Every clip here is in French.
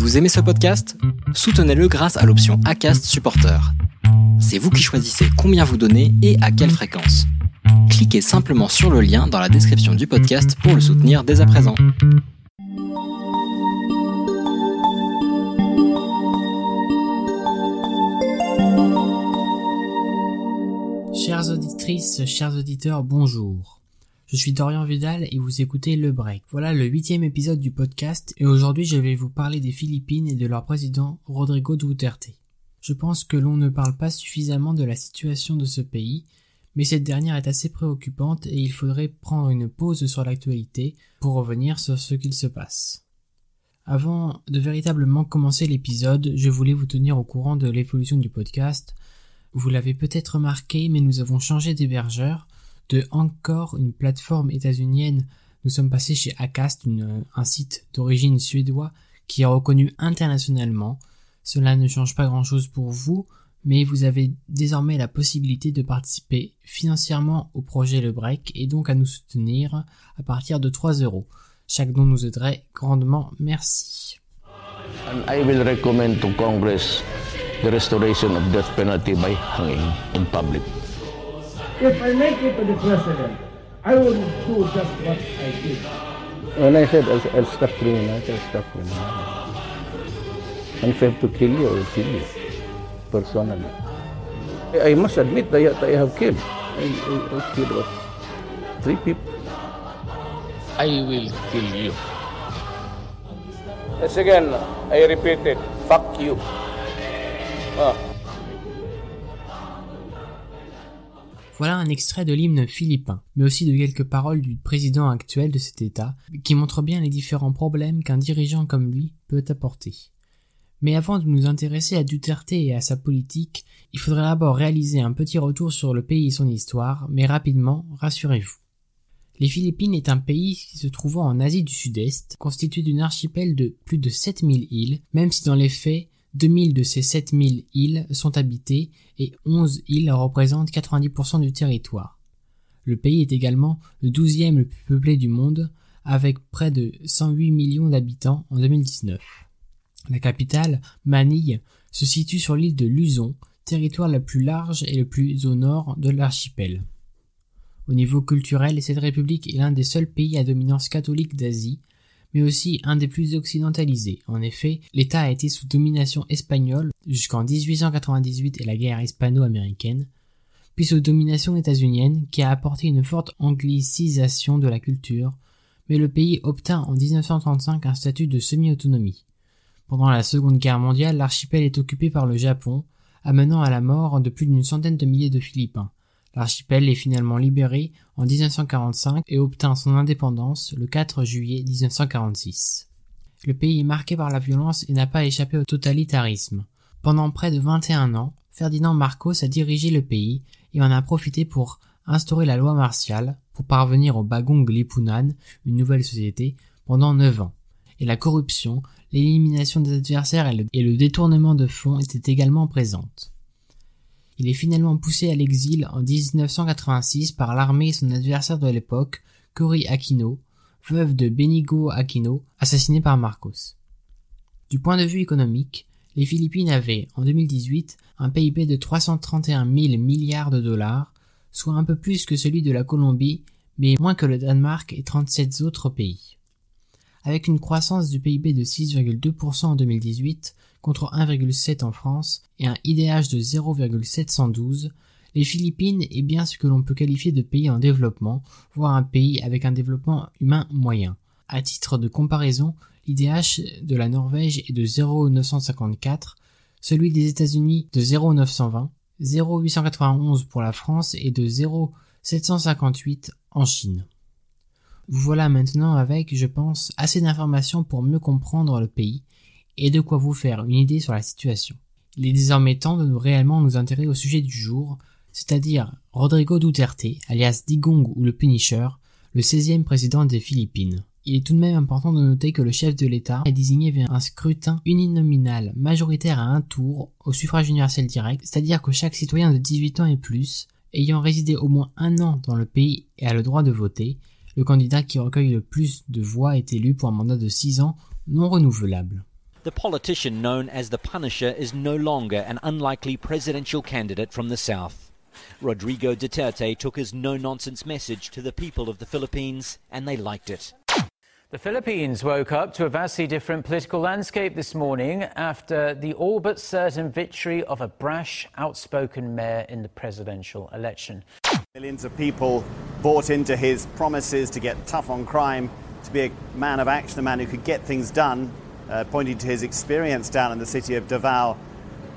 Vous aimez ce podcast? Soutenez-le grâce à l'option ACAST Supporter. C'est vous qui choisissez combien vous donnez et à quelle fréquence. Cliquez simplement sur le lien dans la description du podcast pour le soutenir dès à présent. Chères auditrices, chers auditeurs, bonjour. Je suis Dorian Vidal et vous écoutez Le Break. Voilà le huitième épisode du podcast et aujourd'hui je vais vous parler des Philippines et de leur président Rodrigo Duterte. Je pense que l'on ne parle pas suffisamment de la situation de ce pays, mais cette dernière est assez préoccupante et il faudrait prendre une pause sur l'actualité pour revenir sur ce qu'il se passe. Avant de véritablement commencer l'épisode, je voulais vous tenir au courant de l'évolution du podcast. Vous l'avez peut-être remarqué, mais nous avons changé d'hébergeur. De encore une plateforme états-unienne, nous sommes passés chez Acast, un site d'origine suédois qui est reconnu internationalement. Cela ne change pas grand-chose pour vous, mais vous avez désormais la possibilité de participer financièrement au projet Le Break et donc à nous soutenir à partir de 3 euros. Chaque don nous aiderait grandement. Merci. And I will recommend to Congress the restoration of death penalty by hanging in public. If I make it to the president, I will do just what I did. When I said I'll, I'll stop criminal, I'll stop criminal. And if I have to kill you, I'll kill you. Personally. I I must admit that I have killed. I, I, I killed what? Three people. I will kill you. Yes, again, I repeat it. Fuck you. Ah. Voilà un extrait de l'hymne philippin, mais aussi de quelques paroles du président actuel de cet État, qui montrent bien les différents problèmes qu'un dirigeant comme lui peut apporter. Mais avant de nous intéresser à Duterte et à sa politique, il faudrait d'abord réaliser un petit retour sur le pays et son histoire, mais rapidement, rassurez-vous. Les Philippines est un pays qui se trouvant en Asie du Sud-Est, constitué d'une archipel de plus de 7000 îles, même si dans les faits, 2000 de ces 7000 îles sont habitées et 11 îles représentent 90% du territoire. Le pays est également le 12e le plus peuplé du monde, avec près de 108 millions d'habitants en 2019. La capitale, Manille, se situe sur l'île de Luzon, territoire la plus large et le plus au nord de l'archipel. Au niveau culturel, cette république est l'un des seuls pays à dominance catholique d'Asie, mais aussi un des plus occidentalisés. En effet, l'État a été sous domination espagnole jusqu'en 1898 et la guerre hispano-américaine, puis sous domination états-unienne qui a apporté une forte anglicisation de la culture, mais le pays obtint en 1935 un statut de semi-autonomie. Pendant la Seconde Guerre mondiale, l'archipel est occupé par le Japon, amenant à la mort de plus d'une centaine de milliers de Philippins. L'archipel est finalement libéré en 1945 et obtint son indépendance le 4 juillet 1946. Le pays est marqué par la violence et n'a pas échappé au totalitarisme. Pendant près de 21 ans, Ferdinand Marcos a dirigé le pays et en a profité pour instaurer la loi martiale pour parvenir au Bagong Lipunan, une nouvelle société, pendant 9 ans. Et la corruption, l'élimination des adversaires et le, détournement de fonds étaient également présentes. Il est finalement poussé à l'exil en 1986 par l'armée et son adversaire de l'époque, Cory Aquino, veuve de Benigo Aquino, assassiné par Marcos. Du point de vue économique, les Philippines avaient, en 2018, un PIB de 331 000 milliards de dollars, soit un peu plus que celui de la Colombie, mais moins que le Danemark et 37 autres pays. Avec une croissance du PIB de 6,2% en 2018 contre 1,7 en France et un IDH de 0,712, les Philippines est bien ce que l'on peut qualifier de pays en développement, voire un pays avec un développement humain moyen. À titre de comparaison, l'IDH de la Norvège est de 0,954, celui des États-Unis de 0,920, 0,891 pour la France et de 0,758 en Chine. Vous voilà maintenant avec, je pense, assez d'informations pour mieux comprendre le pays et de quoi vous faire une idée sur la situation. Il est désormais temps de nous réellement nous intéresser au sujet du jour, c'est-à-dire Rodrigo Duterte, alias Digong ou le Punisher, le 16e président des Philippines. Il est tout de même important de noter que le chef de l'État est désigné via un scrutin uninominal majoritaire à un tour au suffrage universel direct, c'est-à-dire que chaque citoyen de 18 ans et plus, ayant résidé au moins un an dans le pays et a le droit de voter, le candidat qui recueille le plus de voix est élu pour un mandat de 6 ans non renouvelable. The politician known as the Punisher is no longer an unlikely presidential candidate from the South. Rodrigo Duterte took his no nonsense message to the people of the Philippines and they liked it. The Philippines woke up to a vastly different political landscape this morning after the all but certain victory of a brash, outspoken mayor in the presidential election. Millions of people bought into his promises to get tough on crime, to be a man of action, a man who could get things done, uh, pointing to his experience down in the city of Davao.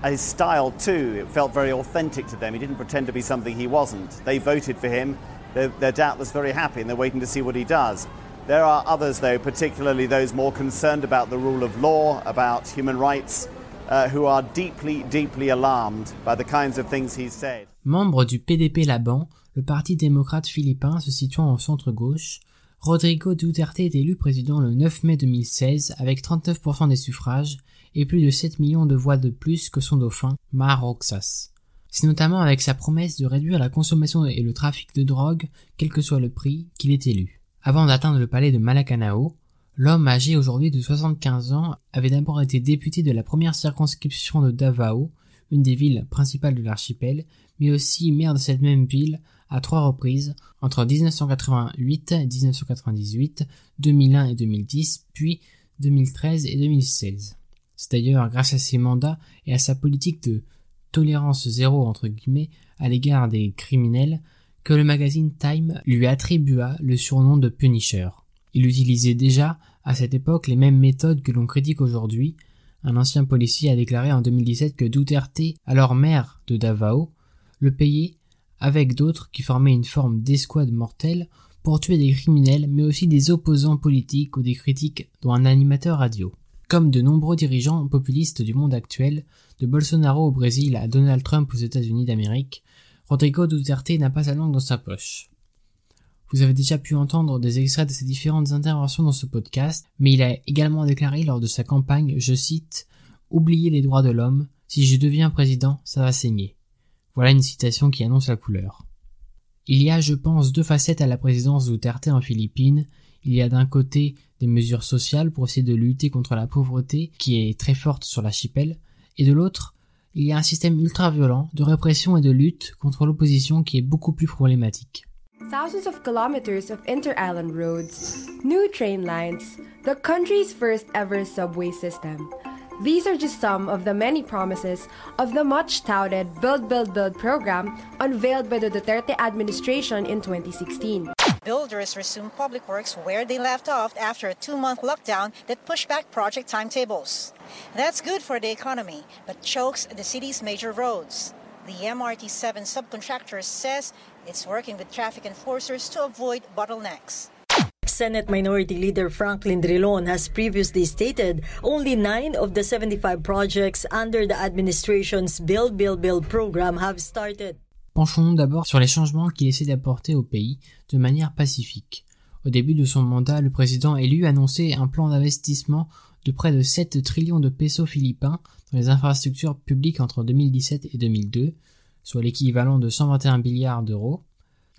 His style, too, it felt very authentic to them. He didn't pretend to be something he wasn't. They voted for him. They're, they're doubtless very happy and they're waiting to see what he does. There are others, though, particularly those more concerned about the rule of law, about human rights, uh, who are deeply, deeply alarmed by the kinds of things he's said. Membre du PDP Laban, le parti démocrate philippin se situant au centre-gauche, Rodrigo Duterte est élu président le 9 mai 2016 avec 39% des suffrages et plus de 7 millions de voix de plus que son dauphin, Mar Roxas. C'est notamment avec sa promesse de réduire la consommation et le trafic de drogue, quel que soit le prix, qu'il est élu. Avant d'atteindre le palais de Malacanao, l'homme âgé aujourd'hui de 75 ans avait d'abord été député de la première circonscription de Davao, une des villes principales de l'archipel, mais aussi maire de cette même ville à trois reprises entre 1988, 1998, 2001 et 2010, puis 2013 et 2016. C'est d'ailleurs grâce à ses mandats et à sa politique de tolérance zéro entre guillemets à l'égard des criminels que le magazine Time lui attribua le surnom de Punisher. Il utilisait déjà à cette époque les mêmes méthodes que l'on critique aujourd'hui. Un ancien policier a déclaré en 2017 que Duterte, alors maire de Davao, le payait avec d'autres qui formaient une forme d'escouade mortelle pour tuer des criminels mais aussi des opposants politiques ou des critiques dont un animateur radio. Comme de nombreux dirigeants populistes du monde actuel, de Bolsonaro au Brésil à Donald Trump aux États-Unis d'Amérique, Rodrigo Duterte n'a pas sa langue dans sa poche. Vous avez déjà pu entendre des extraits de ses différentes interventions dans ce podcast, mais il a également déclaré lors de sa campagne, je cite, Oubliez les droits de l'homme, si je deviens président, ça va saigner. Voilà une citation qui annonce la couleur. Il y a, je pense, deux facettes à la présidence Duterte en Philippines. Il y a d'un côté des mesures sociales pour essayer de lutter contre la pauvreté qui est très forte sur l'archipel, et de l'autre, il y a un système ultra-violent de répression et de lutte contre l'opposition qui est beaucoup plus problématique. Thousands of kilometers of inter-island roads, new train lines, the country's first ever subway system. These are just some of the many promises of the much touted Build Build Build program unveiled by the Duterte administration in 2016. Builders resumed public works where they left off after a two month lockdown that pushed back project timetables. That's good for the economy, but chokes the city's major roads. The MRT 7 subcontractor says it's working with traffic enforcers to avoid bottlenecks. Senate Minority Leader Franklin Drilon has previously stated only nine of the 75 projects under the administration's Build Build Build program have started. Penchons-nous d'abord sur les changements qu'il essaie d'apporter au pays de manière pacifique. Au début de son mandat, le président élu annonçait un plan d'investissement de près de 7 trillions de pesos philippins dans les infrastructures publiques entre 2017 et 2002, soit l'équivalent de 121 milliards d'euros,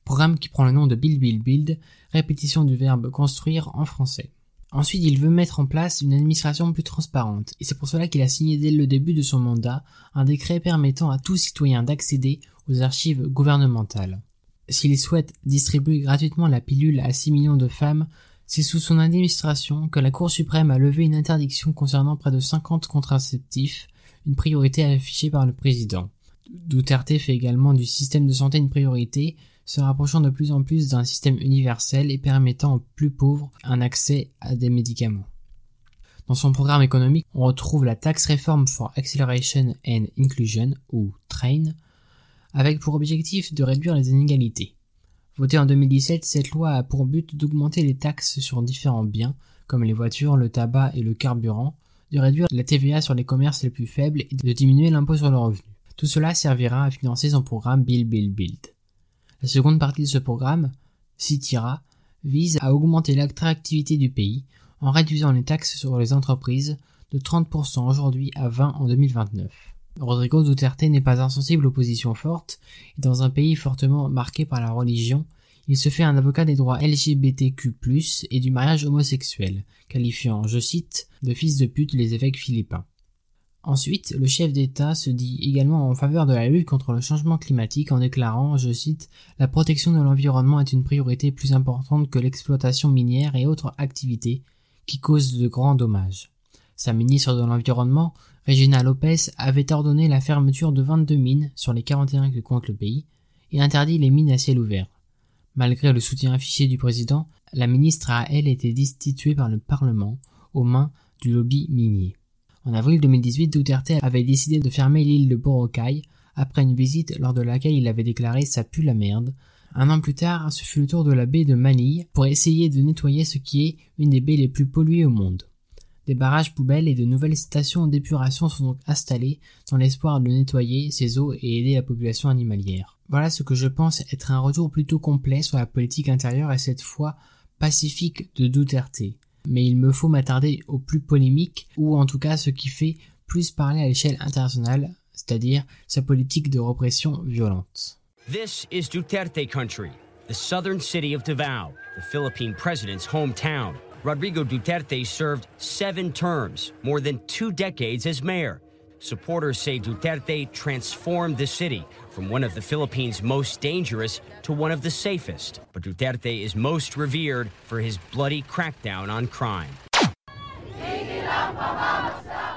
programme qui prend le nom de Build Build Build, répétition du verbe construire en français. Ensuite, il veut mettre en place une administration plus transparente, et c'est pour cela qu'il a signé dès le début de son mandat un décret permettant à tout citoyen d'accéder aux archives gouvernementales. S'il souhaite distribuer gratuitement la pilule à 6 millions de femmes, c'est sous son administration que la Cour suprême a levé une interdiction concernant près de 50 contraceptifs, une priorité affichée par le président. Duterte fait également du système de santé une priorité, se rapprochant de plus en plus d'un système universel et permettant aux plus pauvres un accès à des médicaments. Dans son programme économique, on retrouve la Tax Reform for Acceleration and Inclusion, ou TRAIN, avec pour objectif de réduire les inégalités. Votée en 2017, cette loi a pour but d'augmenter les taxes sur différents biens, comme les voitures, le tabac et le carburant, de réduire la TVA sur les commerces les plus faibles et de diminuer l'impôt sur le revenu. Tout cela servira à financer son programme Build Build Build. La seconde partie de ce programme, CITIRA, vise à augmenter l'attractivité du pays en réduisant les taxes sur les entreprises de 30% aujourd'hui à 20 en 2029. Rodrigo Duterte n'est pas insensible aux positions fortes, et dans un pays fortement marqué par la religion, il se fait un avocat des droits LGBTQ+, et du mariage homosexuel, qualifiant, je cite, de fils de pute les évêques philippins. Ensuite, le chef d'État se dit également en faveur de la lutte contre le changement climatique en déclarant, je cite, La protection de l'environnement est une priorité plus importante que l'exploitation minière et autres activités qui causent de grands dommages. Sa ministre de l'Environnement, Regina Lopez, avait ordonné la fermeture de 22 mines sur les 41 que compte le pays et interdit les mines à ciel ouvert. Malgré le soutien affiché du président, la ministre a elle été destituée par le Parlement aux mains du lobby minier. En avril 2018, Duterte avait décidé de fermer l'île de Boracay après une visite lors de laquelle il avait déclaré ça pue la merde. Un an plus tard, ce fut le tour de la baie de Manille pour essayer de nettoyer ce qui est une des baies les plus polluées au monde. Des barrages poubelles et de nouvelles stations d'épuration sont donc installées dans l'espoir de nettoyer ces eaux et aider la population animalière. Voilà ce que je pense être un retour plutôt complet sur la politique intérieure et cette fois pacifique de Duterte. Mais il me faut m'attarder au plus polémique, ou en tout cas ce qui fait plus parler à l'échelle internationale, c'est-à-dire sa politique de répression violente. This is Duterte country, the southern city of Davao, the Philippine president's hometown. Rodrigo Duterte served seven terms, more than two decades as mayor. Supporters say Duterte transformed the city from one of the Philippines' most dangerous to one of the safest. But Duterte is most revered for his bloody crackdown on crime.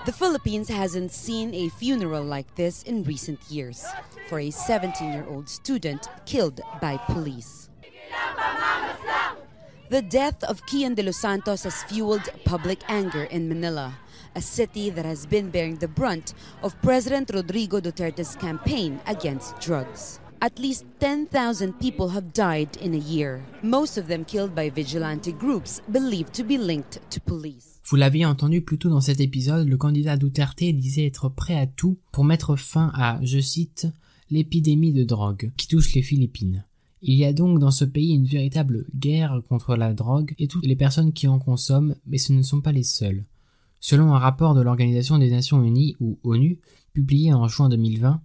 The Philippines hasn't seen a funeral like this in recent years for a 17 year old student killed by police. The death of Kian de los Santos has fueled public anger in Manila, a city that has been bearing the brunt of President Rodrigo Duterte's campaign against drugs. At least 10,000 people have died in a year, most of them killed by vigilante groups believed to be linked to police. Vous l'aviez entendu plus tôt dans cet épisode, le candidat Duterte disait être prêt à tout pour mettre fin à, je cite, l'épidémie de drogue qui touche les Philippines. Il y a donc dans ce pays une véritable guerre contre la drogue et toutes les personnes qui en consomment, mais ce ne sont pas les seuls. Selon un rapport de l'Organisation des Nations Unies ou ONU, publié en juin 2020,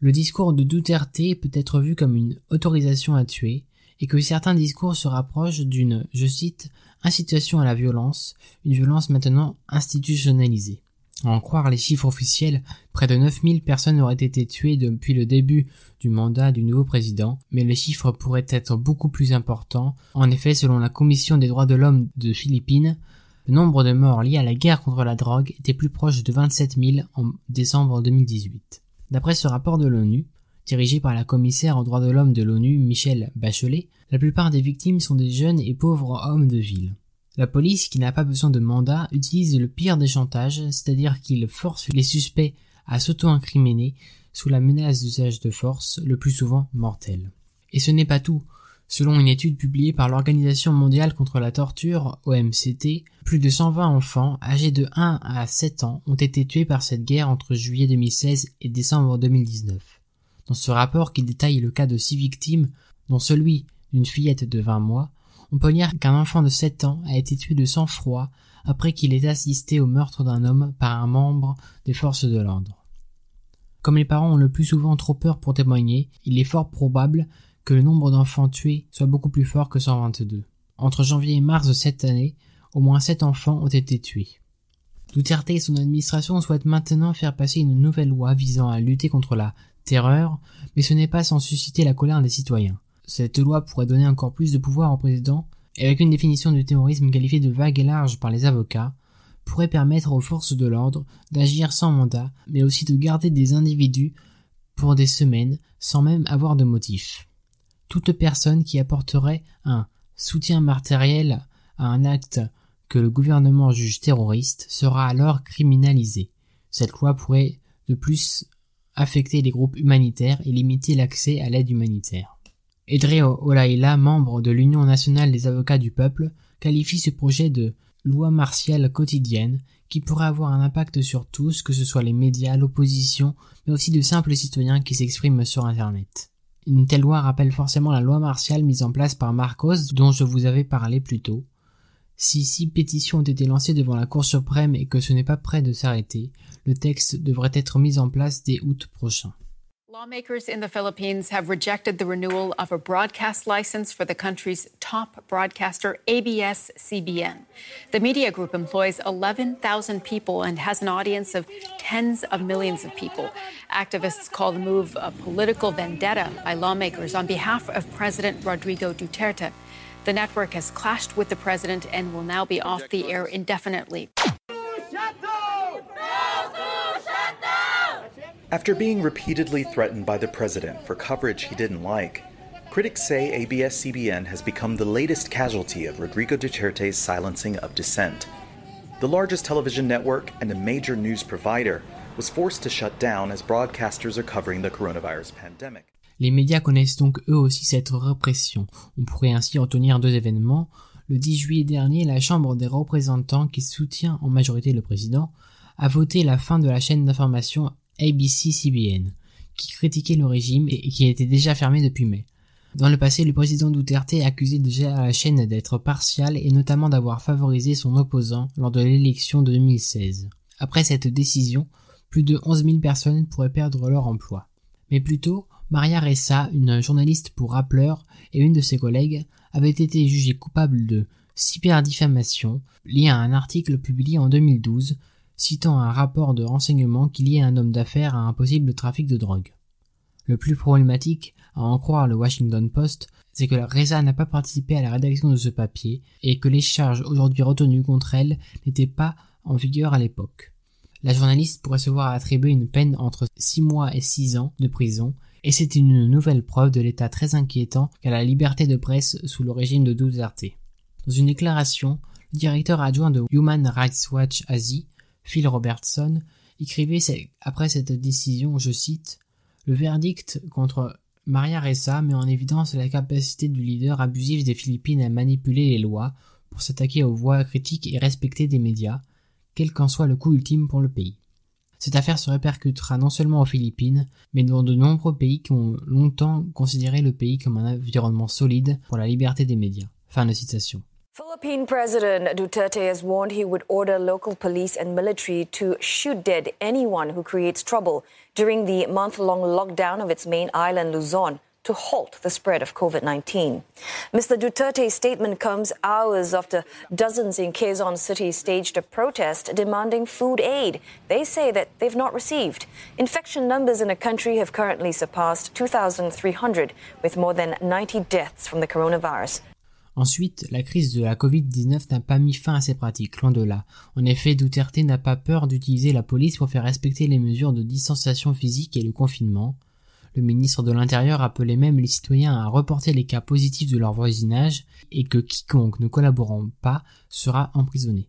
le discours de Duterte peut être vu comme une autorisation à tuer et que certains discours se rapprochent d'une, je cite, incitation à la violence, une violence maintenant institutionnalisée. En croire les chiffres officiels, près de 9000 personnes auraient été tuées depuis le début du mandat du nouveau président, mais les chiffres pourraient être beaucoup plus importants. En effet, selon la Commission des droits de l'homme de Philippines, le nombre de morts liés à la guerre contre la drogue était plus proche de 27 000 en décembre 2018. D'après ce rapport de l'ONU, dirigé par la commissaire aux droits de l'homme de l'ONU, Michelle Bachelet, la plupart des victimes sont des jeunes et pauvres hommes de ville. La police, qui n'a pas besoin de mandat, utilise le pire des chantages, c'est-à-dire qu'il force les suspects à s'auto-incriminer sous la menace d'usage de force, le plus souvent mortel. Et ce n'est pas tout. Selon une étude publiée par l'Organisation mondiale contre la torture, OMCT, plus de 120 enfants âgés de 1 à 7 ans ont été tués par cette guerre entre juillet 2016 et décembre 2019. Dans ce rapport qui détaille le cas de 6 victimes, dont celui d'une fillette de 20 mois, on peut lire qu'un enfant de 7 ans a été tué de sang-froid après qu'il ait assisté au meurtre d'un homme par un membre des forces de l'ordre. Comme les parents ont le plus souvent trop peur pour témoigner, il est fort probable que le nombre d'enfants tués soit beaucoup plus fort que 122. Entre janvier et mars de cette année, au moins 7 enfants ont été tués. Duterte et son administration souhaitent maintenant faire passer une nouvelle loi visant à lutter contre la terreur, mais ce n'est pas sans susciter la colère des citoyens. Cette loi pourrait donner encore plus de pouvoir au président, et avec une définition du terrorisme qualifiée de vague et large par les avocats, pourrait permettre aux forces de l'ordre d'agir sans mandat, mais aussi de garder des individus pour des semaines sans même avoir de motif. Toute personne qui apporterait un soutien matériel à un acte que le gouvernement juge terroriste sera alors criminalisée. Cette loi pourrait de plus affecter les groupes humanitaires et limiter l'accès à l'aide humanitaire. Edreo Olaïla, membre de l'Union nationale des avocats du peuple, qualifie ce projet de loi martiale quotidienne qui pourrait avoir un impact sur tous, que ce soit les médias, l'opposition, mais aussi de simples citoyens qui s'expriment sur Internet. Une telle loi rappelle forcément la loi martiale mise en place par Marcos dont je vous avais parlé plus tôt. Si six pétitions ont été lancées devant la Cour suprême et que ce n'est pas prêt de s'arrêter, le texte devrait être mis en place dès août prochain. Lawmakers in the Philippines have rejected the renewal of a broadcast license for the country's top broadcaster, ABS CBN. The media group employs 11,000 people and has an audience of tens of millions of people. Activists call the move a political vendetta by lawmakers on behalf of President Rodrigo Duterte. The network has clashed with the president and will now be off the air indefinitely. After being repeatedly threatened by the president for coverage he didn't like, critics say ABS CBN has become the latest casualty of Rodrigo Duterte's silencing of dissent. The largest television network and a major news provider was forced to shut down as broadcasters are covering the coronavirus pandemic. Les médias connaissent donc eux aussi cette répression. On pourrait ainsi retenir deux événements. Le 10 juillet dernier, la Chambre des représentants, qui soutient en majorité le président, a voté la fin de la chaîne d'information ABC-CBN, qui critiquait le régime et qui était déjà fermé depuis mai. Dans le passé, le président Duterte accusé déjà la chaîne d'être partiale et notamment d'avoir favorisé son opposant lors de l'élection de 2016. Après cette décision, plus de 11 000 personnes pourraient perdre leur emploi. Mais plutôt, Maria Ressa, une journaliste pour Rappler et une de ses collègues, avait été jugée coupable de cyberdifamation liée à un article publié en 2012 citant un rapport de renseignement qui liait un homme d'affaires à un possible trafic de drogue. Le plus problématique, à en croire le Washington Post, c'est que Reza n'a pas participé à la rédaction de ce papier et que les charges aujourd'hui retenues contre elle n'étaient pas en vigueur à l'époque. La journaliste pourrait se voir attribuer une peine entre 6 mois et 6 ans de prison et c'est une nouvelle preuve de l'état très inquiétant qu'a la liberté de presse sous le régime de Duterte. Dans une déclaration, le directeur adjoint de Human Rights Watch Asie Phil Robertson, écrivait après cette décision, je cite, Le verdict contre Maria Ressa met en évidence la capacité du leader abusif des Philippines à manipuler les lois pour s'attaquer aux voix critiques et respectées des médias, quel qu'en soit le coût ultime pour le pays. Cette affaire se répercutera non seulement aux Philippines, mais dans de nombreux pays qui ont longtemps considéré le pays comme un environnement solide pour la liberté des médias. Fin de citation. Philippine President Duterte has warned he would order local police and military to shoot dead anyone who creates trouble during the month long lockdown of its main island, Luzon, to halt the spread of COVID 19. Mr. Duterte's statement comes hours after dozens in Quezon City staged a protest demanding food aid they say that they've not received. Infection numbers in the country have currently surpassed 2,300, with more than 90 deaths from the coronavirus. Ensuite, la crise de la Covid-19 n'a pas mis fin à ces pratiques, loin de là. En effet, Duterte n'a pas peur d'utiliser la police pour faire respecter les mesures de distanciation physique et le confinement. Le ministre de l'Intérieur appelait même les citoyens à reporter les cas positifs de leur voisinage et que quiconque ne collaborant pas sera emprisonné.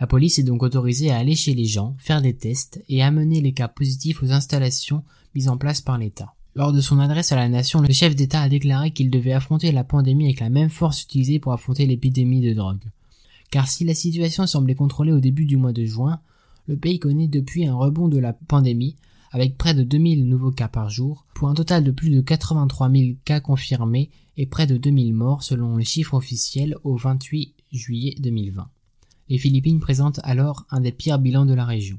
La police est donc autorisée à aller chez les gens, faire des tests et amener les cas positifs aux installations mises en place par l'État. Lors de son adresse à la nation, le chef d'État a déclaré qu'il devait affronter la pandémie avec la même force utilisée pour affronter l'épidémie de drogue. Car si la situation semblait contrôlée au début du mois de juin, le pays connaît depuis un rebond de la pandémie, avec près de 2000 nouveaux cas par jour, pour un total de plus de 83 000 cas confirmés et près de 2000 morts selon les chiffres officiels au 28 juillet 2020. Les Philippines présentent alors un des pires bilans de la région.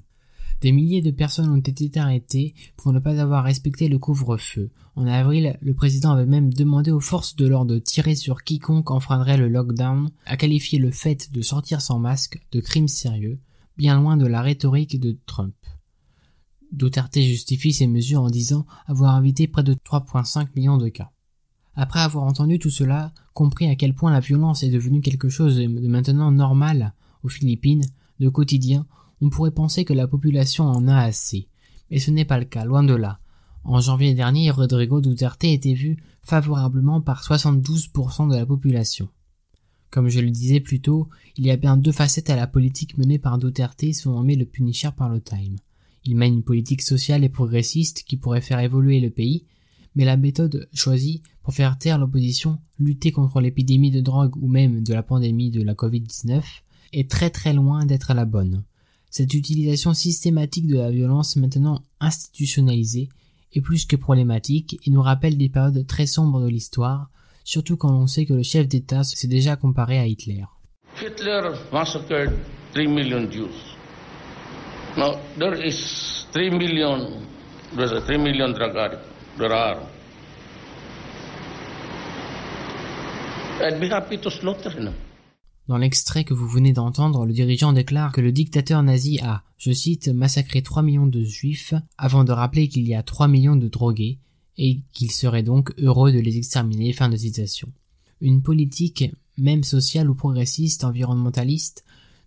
Des milliers de personnes ont été arrêtées pour ne pas avoir respecté le couvre-feu. En avril, le président avait même demandé aux forces de l'ordre de tirer sur quiconque enfreindrait le lockdown, a qualifié le fait de sortir sans masque de crime sérieux, bien loin de la rhétorique de Trump. Duterte justifie ces mesures en disant avoir évité près de 3,5 millions de cas. Après avoir entendu tout cela, compris à quel point la violence est devenue quelque chose de maintenant normal aux Philippines, de quotidien, on pourrait penser que la population en a assez. Mais ce n'est pas le cas, loin de là. En janvier dernier, Rodrigo Duterte était vu favorablement par 72% de la population. Comme je le disais plus tôt, il y a bien deux facettes à la politique menée par Duterte selon nommé le Punisher par le Time. Il mène une politique sociale et progressiste qui pourrait faire évoluer le pays, mais la méthode choisie pour faire taire l'opposition, lutter contre l'épidémie de drogue ou même de la pandémie de la Covid-19 est très très loin d'être la bonne. Cette utilisation systématique de la violence maintenant institutionnalisée est plus que problématique et nous rappelle des périodes très sombres de l'histoire, surtout quand on sait que le chef d'État s'est déjà comparé à Hitler. Hitler massacred 3 million Jews. Now there is 3 million, there's a 3 million drug addicts. There are. I'd be happy to slaughter them. Dans l'extrait que vous venez d'entendre, le dirigeant déclare que le dictateur nazi a, je cite, massacré 3 millions de juifs avant de rappeler qu'il y a 3 millions de drogués et qu'il serait donc heureux de les exterminer. Fin de citation. Une politique, même sociale ou progressiste, environnementaliste,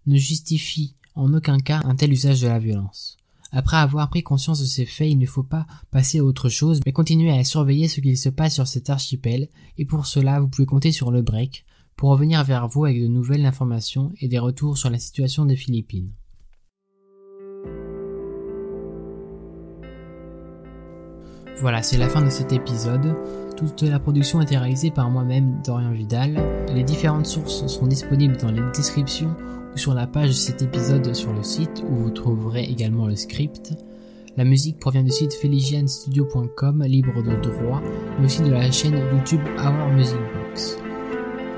ne justifie en aucun cas un tel usage de la violence. Après avoir pris conscience de ces faits, il ne faut pas passer à autre chose, mais continuer à surveiller ce qu'il se passe sur cet archipel, et pour cela, vous pouvez compter sur le break, pour revenir vers vous avec de nouvelles informations et des retours sur la situation des Philippines. Voilà, c'est la fin de cet épisode. Toute la production a été réalisée par moi-même, Dorian Vidal. Les différentes sources sont disponibles dans les descriptions ou sur la page de cet épisode sur le site où vous trouverez également le script. La musique provient du site feligianstudio.com, libre de droit, mais aussi de la chaîne YouTube Our Music Box.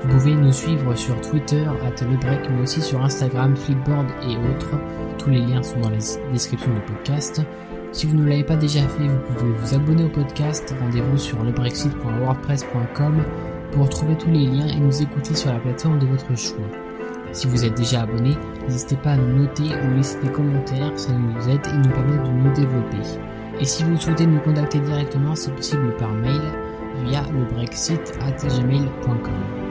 Vous pouvez nous suivre sur Twitter, at LeBreak, mais aussi sur Instagram, Flipboard et autres. Tous les liens sont dans la description du podcast. Si vous ne l'avez pas déjà fait, vous pouvez vous abonner au podcast. Rendez-vous sur lebrexit.wordpress.com pour trouver tous les liens et nous écouter sur la plateforme de votre choix. Si vous êtes déjà abonné, n'hésitez pas à nous noter ou laisser des commentaires, ça nous aide et nous permet de nous développer. Et si vous souhaitez nous contacter directement, c'est possible par mail via lebrexit@gmail.com.